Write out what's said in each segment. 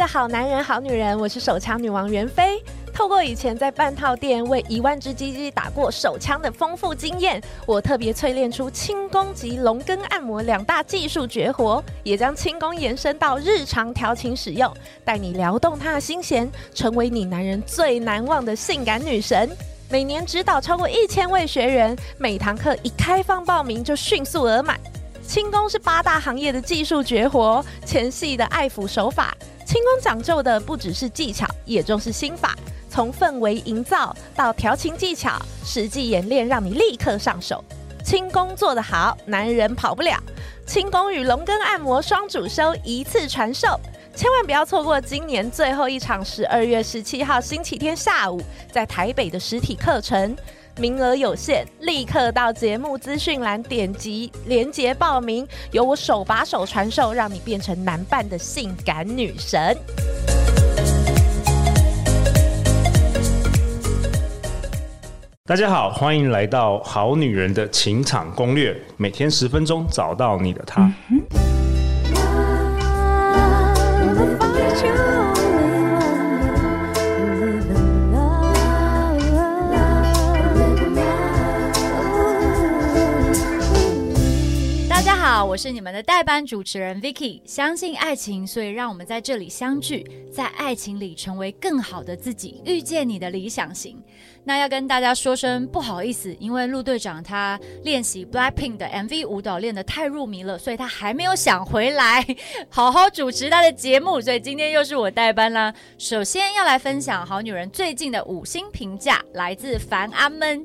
的好男人、好女人，我是手枪女王袁飞。透过以前在半套店为一万只鸡鸡打过手枪的丰富经验，我特别淬炼出轻功及龙根按摩两大技术绝活，也将轻功延伸到日常调情使用，带你撩动他的心弦，成为你男人最难忘的性感女神。每年指导超过一千位学员，每堂课一开放报名就迅速额满。轻功是八大行业的技术绝活，前戏的爱抚手法。轻功讲究的不只是技巧，也重视心法。从氛围营造到调情技巧，实际演练让你立刻上手。轻功做得好，男人跑不了。轻功与龙根按摩双主修一次传授，千万不要错过今年最后一场十二月十七号星期天下午在台北的实体课程，名额有限，立刻到节目资讯栏点击链接报名，由我手把手传授，让你变成男伴的性感女神。大家好，欢迎来到《好女人的情场攻略》，每天十分钟，找到你的他。嗯我是你们的代班主持人 Vicky，相信爱情，所以让我们在这里相聚，在爱情里成为更好的自己，遇见你的理想型。那要跟大家说声不好意思，因为陆队长他练习 Blackpink 的 MV 舞蹈练得太入迷了，所以他还没有想回来 好好主持他的节目，所以今天又是我代班啦。首先要来分享好女人最近的五星评价，来自凡阿们。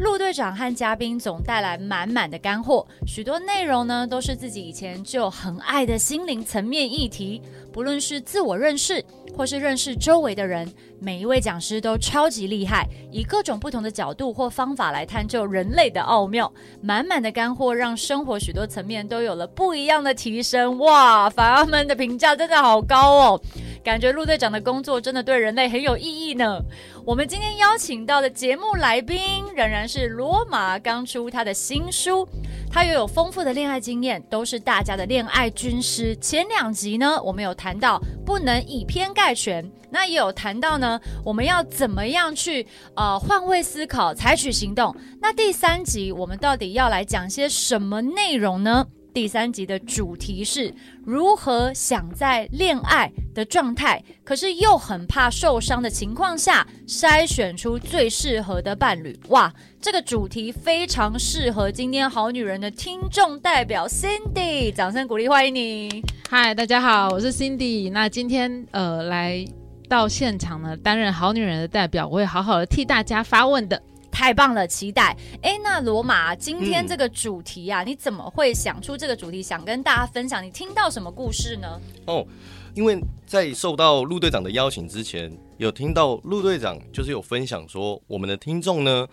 陆队长和嘉宾总带来满满的干货，许多内容呢都是自己以前就很爱的心灵层面议题，不论是自我认识，或是认识周围的人，每一位讲师都超级厉害，以各种不同的角度或方法来探究人类的奥妙。满满的干货让生活许多层面都有了不一样的提升。哇，凡阿们的评价真的好高哦！感觉陆队长的工作真的对人类很有意义呢。我们今天邀请到的节目来宾仍然是罗马，刚出他的新书，他又有丰富的恋爱经验，都是大家的恋爱军师。前两集呢，我们有谈到不能以偏概全，那也有谈到呢，我们要怎么样去呃换位思考，采取行动。那第三集我们到底要来讲些什么内容呢？第三集的主题是如何想在恋爱的状态，可是又很怕受伤的情况下，筛选出最适合的伴侣。哇，这个主题非常适合今天好女人的听众代表 Cindy，掌声鼓励欢迎你。嗨，大家好，我是 Cindy。那今天呃来到现场呢，担任好女人的代表，我会好好的替大家发问的。太棒了，期待！哎，那罗马，今天这个主题啊，嗯，你怎么会想出这个主题，想跟大家分享？你听到什么故事呢？哦，因为在受到陆队长的邀请之前，有听到陆队长就是有分享说，我们的听众呢，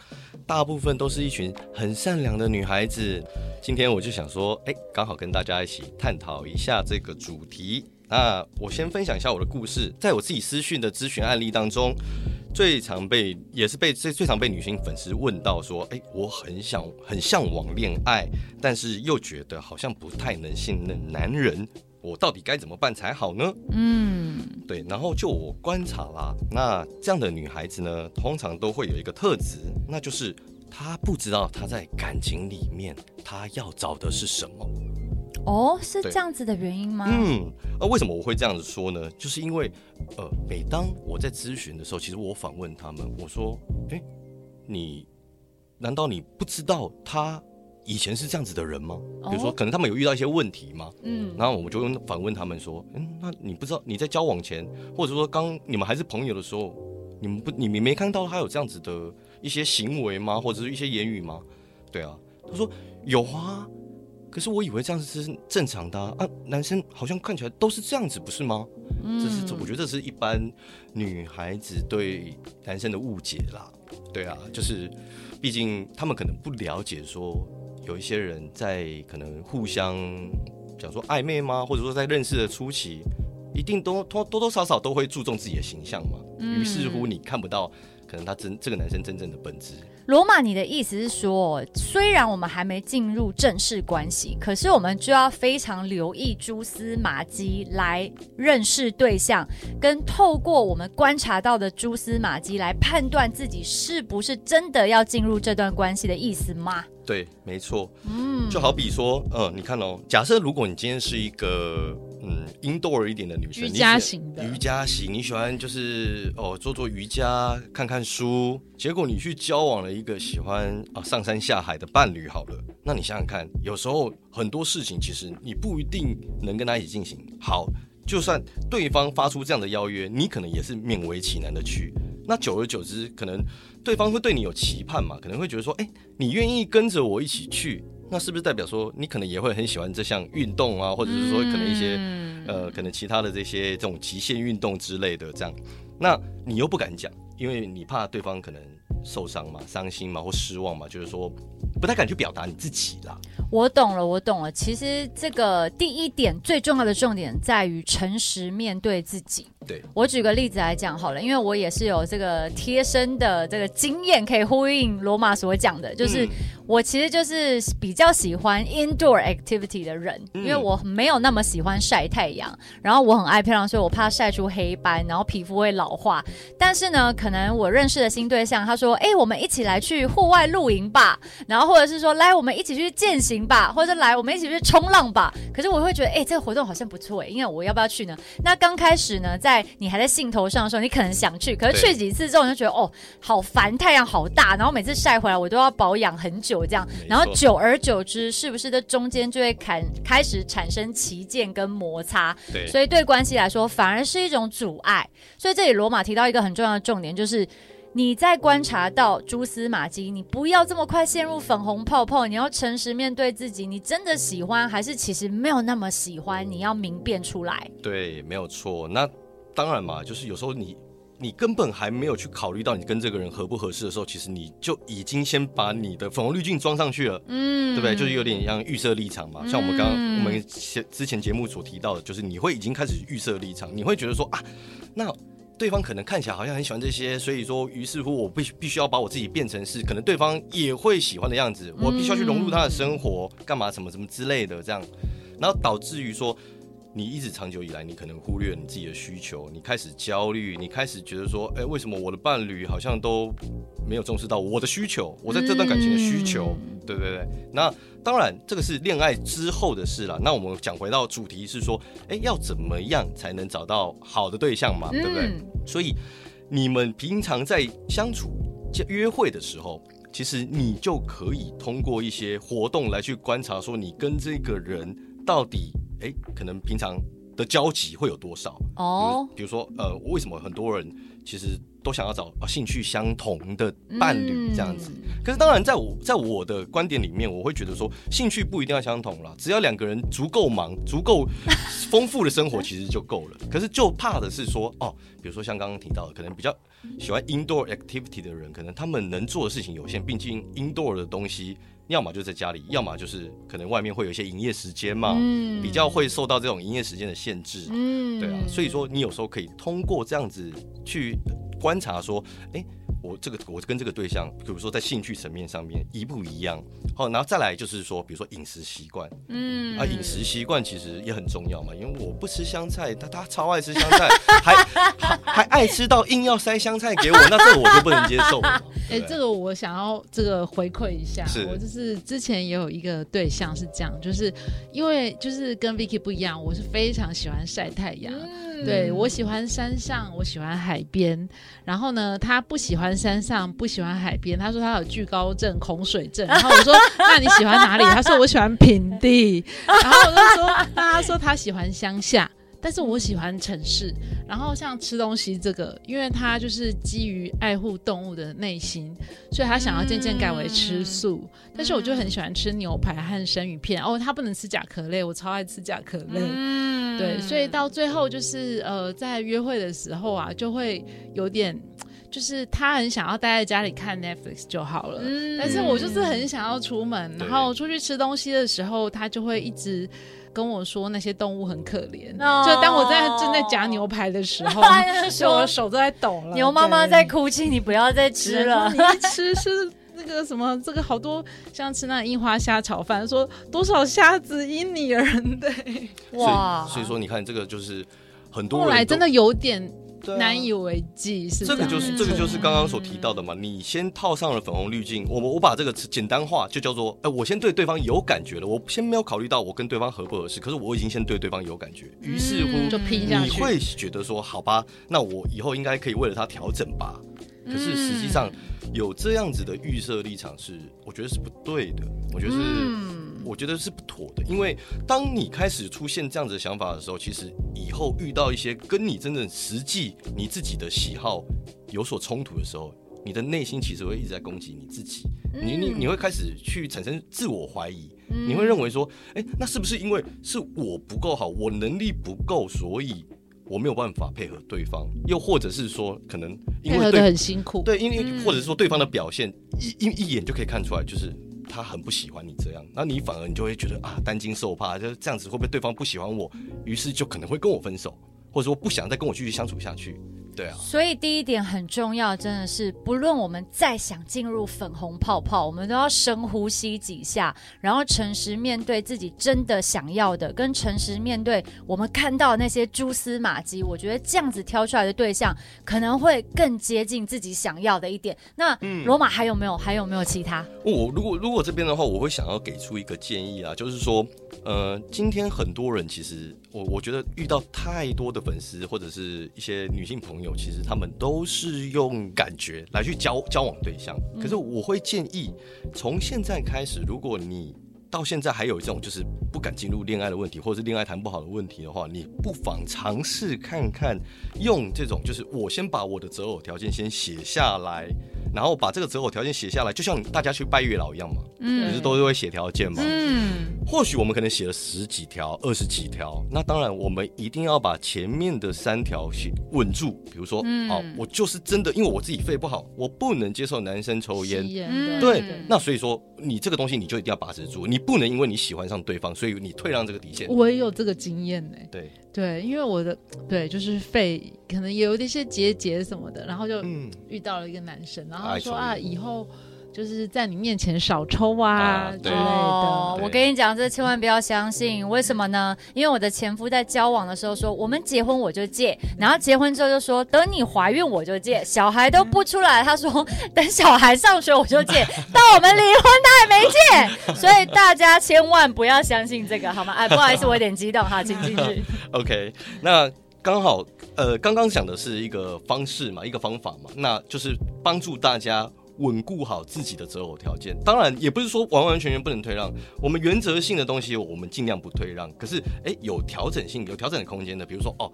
大部分都是一群很善良的女孩子。今天我就想说，哎，刚好跟大家一起探讨一下这个主题。那我先分享一下我的故事，在我自己私讯的咨询案例当中。最常被也是被最最常被女性粉丝问到说，哎、欸，我很想很向往恋爱，但是又觉得好像不太能信任男人，我到底该怎么办才好呢？嗯，对。然后就我观察啦，那这样的女孩子呢，通常都会有一个特质，那就是她不知道她在感情里面她要找的是什么。哦，是这样子的原因吗？嗯，那、啊、为什么我会这样子说呢？就是因为，呃，每当我在咨询的时候，其实我反问他们，我说，哎，你难道你不知道他以前是这样子的人吗？比如说，可能他们有遇到一些问题吗？嗯，然后我们就反问他们说，嗯，那你不知道你在交往前，或者说刚你们还是朋友的时候，你们不，你们没看到他有这样子的一些行为吗？或者是一些言语吗？对啊，他说有啊。可是我以为这样子是正常的啊，啊，男生好像看起来都是这样子，不是吗？嗯，这是我觉得这是一般女孩子对男生的误解啦。对啊，就是毕竟他们可能不了解说有一些人在可能互相讲说暧昧吗？或者说在认识的初期，一定都多多多少少都会注重自己的形象嘛。于是乎你看不到可能他真这个男生真正的本质。罗马，你的意思是说，虽然我们还没进入正式关系，可是我们就要非常留意蛛丝马迹来认识对象，跟透过我们观察到的蛛丝马迹来判断自己是不是真的要进入这段关系的意思吗？对，没错。嗯，就好比说，嗯，你看哦，假设如果你今天是一个嗯 indoor 一点的女生，瑜伽型的，瑜伽型，你喜欢就是哦做做瑜伽，看看书，结果你去交往了一个喜欢啊上山下海的伴侣，好了，那你想想看，有时候很多事情其实你不一定能跟他一起进行。好，就算对方发出这样的邀约，你可能也是勉为其难的去。那久而久之，可能对方会对你有期盼嘛？可能会觉得说，哎，你愿意跟着我一起去，那是不是代表说你可能也会很喜欢这项运动啊？或者是说，可能一些、嗯、呃，可能其他的这些这种极限运动之类的这样，那你又不敢讲，因为你怕对方可能受伤嘛、伤心嘛或失望嘛，就是说不太敢去表达你自己啦。我懂了，我懂了。其实这个第一点最重要的重点在于诚实面对自己。对，我举个例子来讲好了，因为我也是有这个贴身的这个经验，可以呼应罗马所讲的，就是我其实就是比较喜欢 indoor activity 的人，因为我没有那么喜欢晒太阳，然后我很爱漂亮，所以我怕晒出黑斑，然后皮肤会老化。但是呢，可能我认识的新对象，他说：“哎，我们一起来去户外露营吧。”然后或者是说：“来，我们一起去践行吧。”或者来，我们一起去冲浪吧。可是我会觉得，哎，这个活动好像不错哎，因为我要不要去呢？那刚开始呢，在你还在兴头上的时候，你可能想去，可是去几次之后，你就觉得哦，好烦，太阳好大，然后每次晒回来我都要保养很久，这样，然后久而久之，是不是这中间就会开开始产生旗舰跟摩擦？对，所以对关系来说反而是一种阻碍。所以这里罗马提到一个很重要的重点，就是你在观察到蛛丝马迹，你不要这么快陷入粉红泡泡，你要诚实面对自己，你真的喜欢还是其实没有那么喜欢？你要明辨出来。对，没有错。那。当然嘛，就是有时候你你根本还没有去考虑到你跟这个人合不合适的时候，其实你就已经先把你的粉红滤镜装上去了，嗯，对不对？就是有点像预设立场嘛。像我们刚刚、嗯、我们之前节目所提到的，就是你会已经开始预设立场，你会觉得说啊，那对方可能看起来好像很喜欢这些，所以说于是乎我必必须要把我自己变成是可能对方也会喜欢的样子，我必须要去融入他的生活，干嘛什么什么之类的这样，然后导致于说。你一直长久以来，你可能忽略你自己的需求，你开始焦虑，你开始觉得说，哎，为什么我的伴侣好像都没有重视到我的需求，我在这段感情的需求，对对对。那当然，这个是恋爱之后的事了。那我们讲回到主题是说，哎，要怎么样才能找到好的对象嘛，对不对？嗯、所以你们平常在相处、约会的时候，其实你就可以通过一些活动来去观察，说你跟这个人到底。哎，可能平常的交集会有多少？哦、oh.，比如说，呃，为什么很多人其实都想要找啊兴趣相同的伴侣这样子？嗯、可是当然，在我在我的观点里面，我会觉得说，兴趣不一定要相同啦，只要两个人足够忙、足够丰富的生活，其实就够了。可是就怕的是说，哦，比如说像刚刚提到的，可能比较喜欢 indoor activity 的人，可能他们能做的事情有限，毕竟 indoor 的东西。要么就在家里，要么就是可能外面会有一些营业时间嘛，嗯，比较会受到这种营业时间的限制，嗯，对啊，所以说你有时候可以通过这样子去观察说，哎。我这个我跟这个对象，比如说在兴趣层面上面一不一样，好，然后再来就是说，比如说饮食习惯，嗯，啊，饮食习惯其实也很重要嘛，因为我不吃香菜，他他超爱吃香菜，还还还爱吃到硬要塞香菜给我，那这个我就不能接受。哎、欸，这个我想要这个回馈一下，是我就是之前也有一个对象是这样，就是因为就是跟 Vicky 不一样，我是非常喜欢晒太阳。嗯对，我喜欢山上，我喜欢海边。然后呢，他不喜欢山上，不喜欢海边。他说他有惧高症、恐水症。然后我说，那你喜欢哪里？他说我喜欢平地。然后我就说，那他说他喜欢乡下。但是我喜欢城市，然后像吃东西这个，因为他就是基于爱护动物的内心，所以他想要渐渐改为吃素。嗯、但是我就很喜欢吃牛排和生鱼片哦，他不能吃甲壳类，我超爱吃甲壳类。嗯、对，所以到最后就是呃，在约会的时候啊，就会有点。就是他很想要待在家里看 Netflix 就好了，嗯、但是我就是很想要出门，然后出去吃东西的时候，他就会一直跟我说那些动物很可怜。哦、就当我在正在夹牛排的时候，就我的手都在抖了。牛妈妈在哭泣，你不要再吃了，你一吃是。那个什么，这个好多像吃那樱花虾炒饭，说多少虾子因你而对，哇！所以说你看这个就是很多人后来真的有点难以为继，是这个就是这个就是刚刚所提到的嘛。你先套上了粉红滤镜，我我把这个词简单化，就叫做哎，我先对对方有感觉了，我先没有考虑到我跟对方合不合适，可是我已经先对对方有感觉，于是乎就拼下去，你会觉得说好吧，那我以后应该可以为了他调整吧。可是实际上。有这样子的预设立场是，我觉得是不对的。我觉得是，嗯、我觉得是不妥的。因为当你开始出现这样子的想法的时候，其实以后遇到一些跟你真正实际你自己的喜好有所冲突的时候，你的内心其实会一直在攻击你自己。你你你会开始去产生自我怀疑，你会认为说，哎，那是不是因为是我不够好，我能力不够，所以？我没有办法配合对方，又或者是说，可能因为对很辛苦，对，因为或者是说对方的表现一一一眼就可以看出来，就是他很不喜欢你这样，那你反而你就会觉得啊，担惊受怕，就是这样子会不会对方不喜欢我，于是就可能会跟我分手，或者说不想再跟我继续相处下去。对啊，所以第一点很重要，真的是不论我们再想进入粉红泡泡，我们都要深呼吸几下，然后诚实面对自己真的想要的，跟诚实面对我们看到那些蛛丝马迹。我觉得这样子挑出来的对象可能会更接近自己想要的一点。那罗马还有没有？还有没有其他？我如果如果这边的话，我会想要给出一个建议啊，就是说，呃，今天很多人其实我我觉得遇到太多的粉丝或者是一些女性朋友。其实他们都是用感觉来去交交往对象，可是我会建议，从现在开始，如果你到现在还有一种就是不敢进入恋爱的问题，或者是恋爱谈不好的问题的话，你不妨尝试看看，用这种就是我先把我的择偶条件先写下来。然后把这个择偶条件写下来，就像大家去拜月老一样嘛，嗯，不是都是会写条件嘛，嗯，或许我们可能写了十几条、二十几条，那当然我们一定要把前面的三条写稳住。比如说，嗯、好，我就是真的，因为我自己肺不好，我不能接受男生抽烟，嗯、对，那所以说你这个东西你就一定要把持住，你不能因为你喜欢上对方，所以你退让这个底线。我也有这个经验呢、欸，对。对，因为我的对就是肺可能也有一些结节什么的，然后就遇到了一个男生，嗯、然后说啊，以后就是在你面前少抽啊，啊之类的。哦、我跟你讲，这千万不要相信，为什么呢？因为我的前夫在交往的时候说，我们结婚我就戒，然后结婚之后就说等你怀孕我就戒，小孩都不出来，他说等小孩上学我就戒，到我们离婚他还没戒，所以大家千万不要相信这个，好吗？哎，不好意思，我有点激动哈，请继续。OK，那刚好，呃，刚刚讲的是一个方式嘛，一个方法嘛，那就是帮助大家。稳固好自己的择偶条件，当然也不是说完完全全不能退让。我们原则性的东西，我们尽量不退让。可是，哎，有调整性、有调整的空间的，比如说，哦，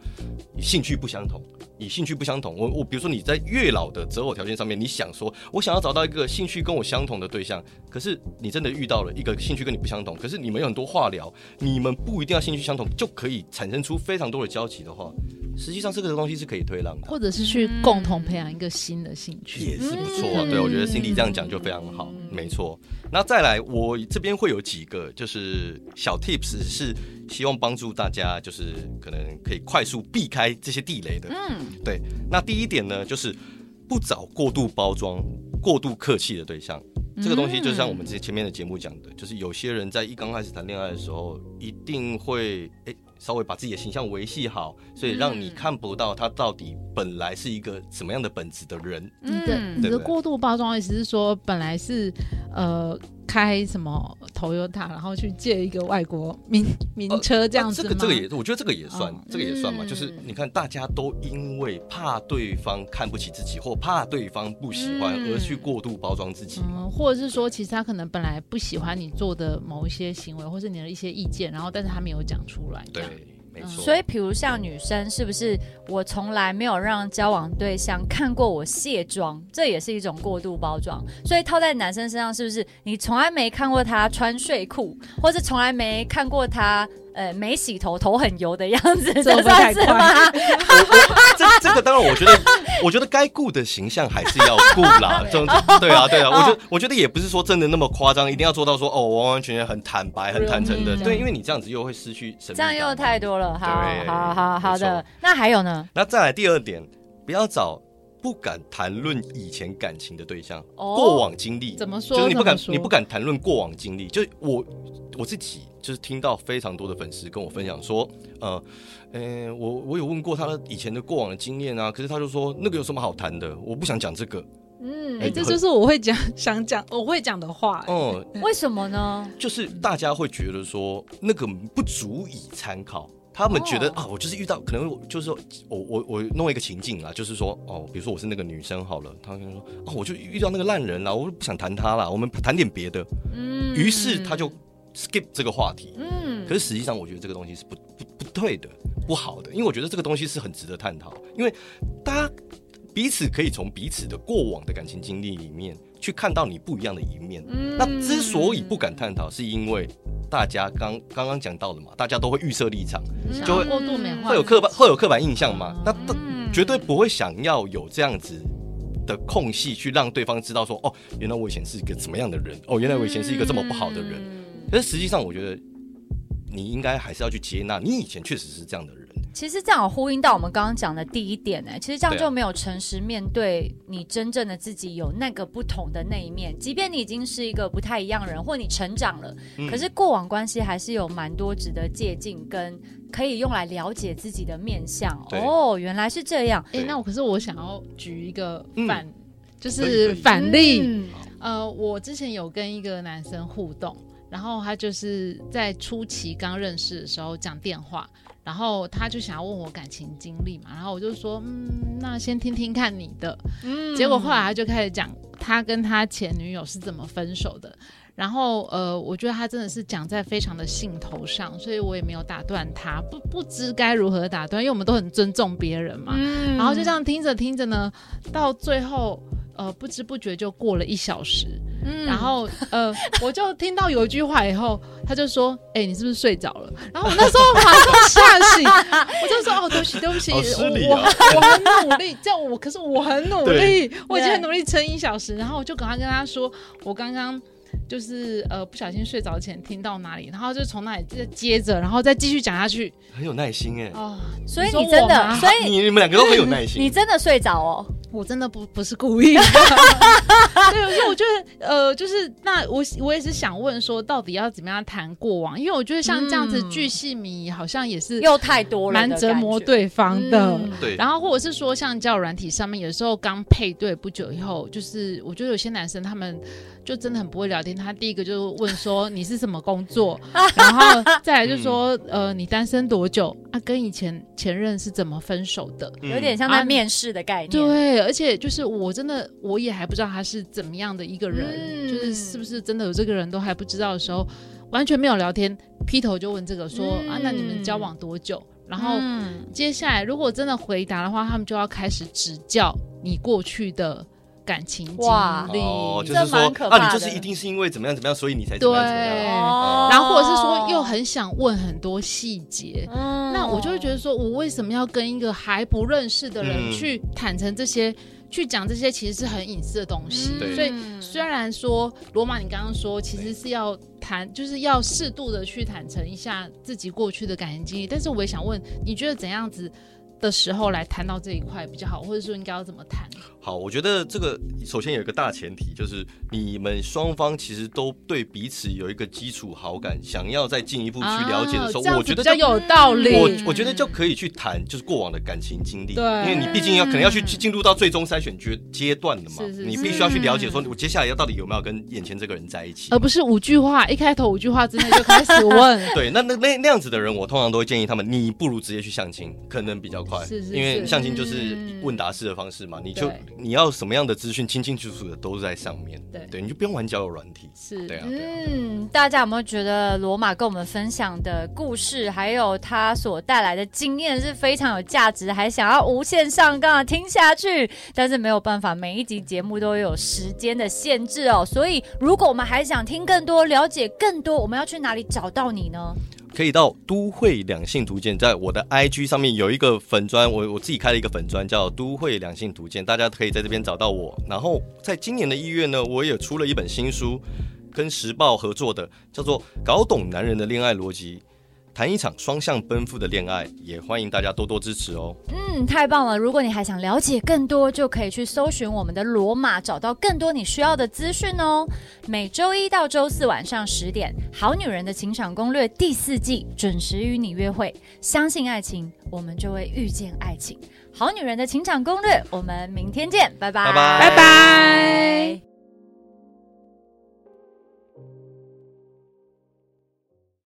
兴趣不相同，你兴趣不相同，我我比如说你在月老的择偶条件上面，你想说，我想要找到一个兴趣跟我相同的对象，可是你真的遇到了一个兴趣跟你不相同，可是你们有很多话聊，你们不一定要兴趣相同就可以产生出非常多的交集的话。实际上这个东西是可以推让的，或者是去共同培养一个新的兴趣，也是不错啊。对，我觉得 Cindy 这样讲就非常好，没错。那再来，我这边会有几个就是小 tips，是希望帮助大家，就是可能可以快速避开这些地雷的。嗯，对。那第一点呢，就是不找过度包装、过度客气的对象。这个东西就像我们之前前面的节目讲的，就是有些人在一刚开始谈恋爱的时候，一定会诶。稍微把自己的形象维系好，所以让你看不到他到底本来是一个什么样的本质的人。你的你的过度包装意思是说，本来是呃开什么 Toyota，然后去借一个外国名名车这样子吗？这个这个也，我觉得这个也算，这个也算嘛。就是你看，大家都因为怕对方看不起自己，或怕对方不喜欢，而去过度包装自己。嗯，或者是说，其实他可能本来不喜欢你做的某一些行为，或是你的一些意见，然后但是他没有讲出来。对。没错，所以，比如像女生，是不是我从来没有让交往对象看过我卸妆，这也是一种过度包装。所以套在男生身上，是不是你从来没看过他穿睡裤，或是从来没看过他？呃，没洗头，头很油的样子，这算是吗？这这个当然，我觉得我觉得该顾的形象还是要顾啦。这种对啊，对啊，我觉得我觉得也不是说真的那么夸张，一定要做到说哦，完完全全很坦白、很坦诚的。对，因为你这样子又会失去神秘。这样又太多了。好，好，好，好的。那还有呢？那再来第二点，不要找不敢谈论以前感情的对象，过往经历怎么说？就是你不敢，你不敢谈论过往经历。就我我自己。就是听到非常多的粉丝跟我分享说，呃，呃，我我有问过他的以前的过往的经验啊，可是他就说那个有什么好谈的？我不想讲这个。嗯，哎、欸，这就是我会讲 想讲我会讲的话。嗯，为什么呢？就是大家会觉得说那个不足以参考，他们觉得、哦、啊，我就是遇到可能就是说我我我弄一个情境啊，就是说哦，比如说我是那个女生好了，他跟说啊，我就遇到那个烂人了，我不想谈他了，我们谈点别的。嗯，于是他就。Skip 这个话题，嗯，可是实际上我觉得这个东西是不不不对的，不好的，因为我觉得这个东西是很值得探讨，因为大家彼此可以从彼此的过往的感情经历里面去看到你不一样的一面。嗯，那之所以不敢探讨，是因为大家刚刚刚讲到的嘛，大家都会预设立场，嗯、就会过度美化，会有刻板会有刻板印象嘛，那绝对不会想要有这样子的空隙去让对方知道说，哦，原来我以前是一个怎么样的人，哦，原来我以前是一个这么不好的人。但实际上，我觉得你应该还是要去接纳，你以前确实是这样的人。其实这样呼应到我们刚刚讲的第一点呢，其实这样就没有诚实面对你真正的自己，有那个不同的那一面。即便你已经是一个不太一样的人，或你成长了，嗯、可是过往关系还是有蛮多值得借鉴跟可以用来了解自己的面相。哦，原来是这样。哎、欸，那我可是我想要举一个反，嗯、就是反例。嗯、呃，我之前有跟一个男生互动。然后他就是在初期刚认识的时候讲电话，然后他就想要问我感情经历嘛，然后我就说，嗯，那先听听看你的。嗯，结果后来他就开始讲他跟他前女友是怎么分手的，然后呃，我觉得他真的是讲在非常的兴头上，所以我也没有打断他，不不知该如何打断，因为我们都很尊重别人嘛。嗯，然后就这样听着听着呢，到最后。呃，不知不觉就过了一小时，嗯，然后呃，我就听到有一句话以后，他就说：“哎、欸，你是不是睡着了？”然后我那时候马上吓醒，我就说：“哦，对不起，对不起，啊、我我我很努力，这样我可是我很努力，我已经很努力撑一小时。”然后我就赶快跟他说：“我刚刚就是呃不小心睡着前听到哪里，然后就从那里再接着，然后再继续讲下去。”很有耐心哎，哦，所以你真的，所以你你们两个都很有耐心，你真的睡着哦。我真的不不是故意的，对，所以我觉得呃，就是那我我也是想问说，到底要怎么样谈过往？因为我觉得像这样子巨细靡遗，好像也是又太多了，蛮折磨对方的。对，然后或者是说，像交友软体上面，有时候刚配对不久以后，就是我觉得有些男生他们就真的很不会聊天。他第一个就问说你是什么工作，然后再来就说呃你单身多久啊？跟以前前任是怎么分手的？有点像在面试的概念。对。而且就是我真的我也还不知道他是怎么样的一个人，嗯、就是是不是真的有这个人都还不知道的时候，完全没有聊天，劈头就问这个说、嗯、啊，那你们交往多久？然后接下来如果真的回答的话，他们就要开始指教你过去的感情经历，哦，就是说啊，你就是一定是因为怎么样怎么样，所以你才怎么样怎么样，对哦、然后或者是说又很想问很多细节。嗯那我就会觉得说，我为什么要跟一个还不认识的人去坦诚这些，嗯、去讲这些，其实是很隐私的东西。嗯、所以虽然说罗马，你刚刚说其实是要谈，就是要适度的去坦诚一下自己过去的感情经历，但是我也想问，你觉得怎样子的时候来谈到这一块比较好，或者说应该要怎么谈？好，我觉得这个首先有一个大前提，就是你们双方其实都对彼此有一个基础好感，想要再进一步去了解的时候，啊、我觉得比较有道理。我我觉得就可以去谈，就是过往的感情经历，对，因为你毕竟要可能要去进入到最终筛选阶阶段的嘛，是是是，你必须要去了解，说我接下来要到底有没有跟眼前这个人在一起，而不是五句话一开头五句话之内就开始问。对，那那那那样子的人，我通常都会建议他们，你不如直接去相亲，可能比较快，是是是，因为相亲就是问答式的方式嘛，你就。你要什么样的资讯，清清楚楚的都在上面。对对，你就不用玩交友软体。是，对啊。嗯，大家有没有觉得罗马跟我们分享的故事，还有他所带来的经验是非常有价值，还想要无限上纲的听下去？但是没有办法，每一集节目都有时间的限制哦。所以，如果我们还想听更多、了解更多，我们要去哪里找到你呢？可以到都会两性图鉴，在我的 IG 上面有一个粉砖，我我自己开了一个粉砖叫都会两性图鉴，大家可以在这边找到我。然后在今年的一月呢，我也出了一本新书，跟时报合作的，叫做《搞懂男人的恋爱逻辑》。谈一场双向奔赴的恋爱，也欢迎大家多多支持哦。嗯，太棒了！如果你还想了解更多，就可以去搜寻我们的罗马，找到更多你需要的资讯哦。每周一到周四晚上十点，《好女人的情场攻略》第四季准时与你约会。相信爱情，我们就会遇见爱情。《好女人的情场攻略》，我们明天见，拜拜，拜拜，拜拜。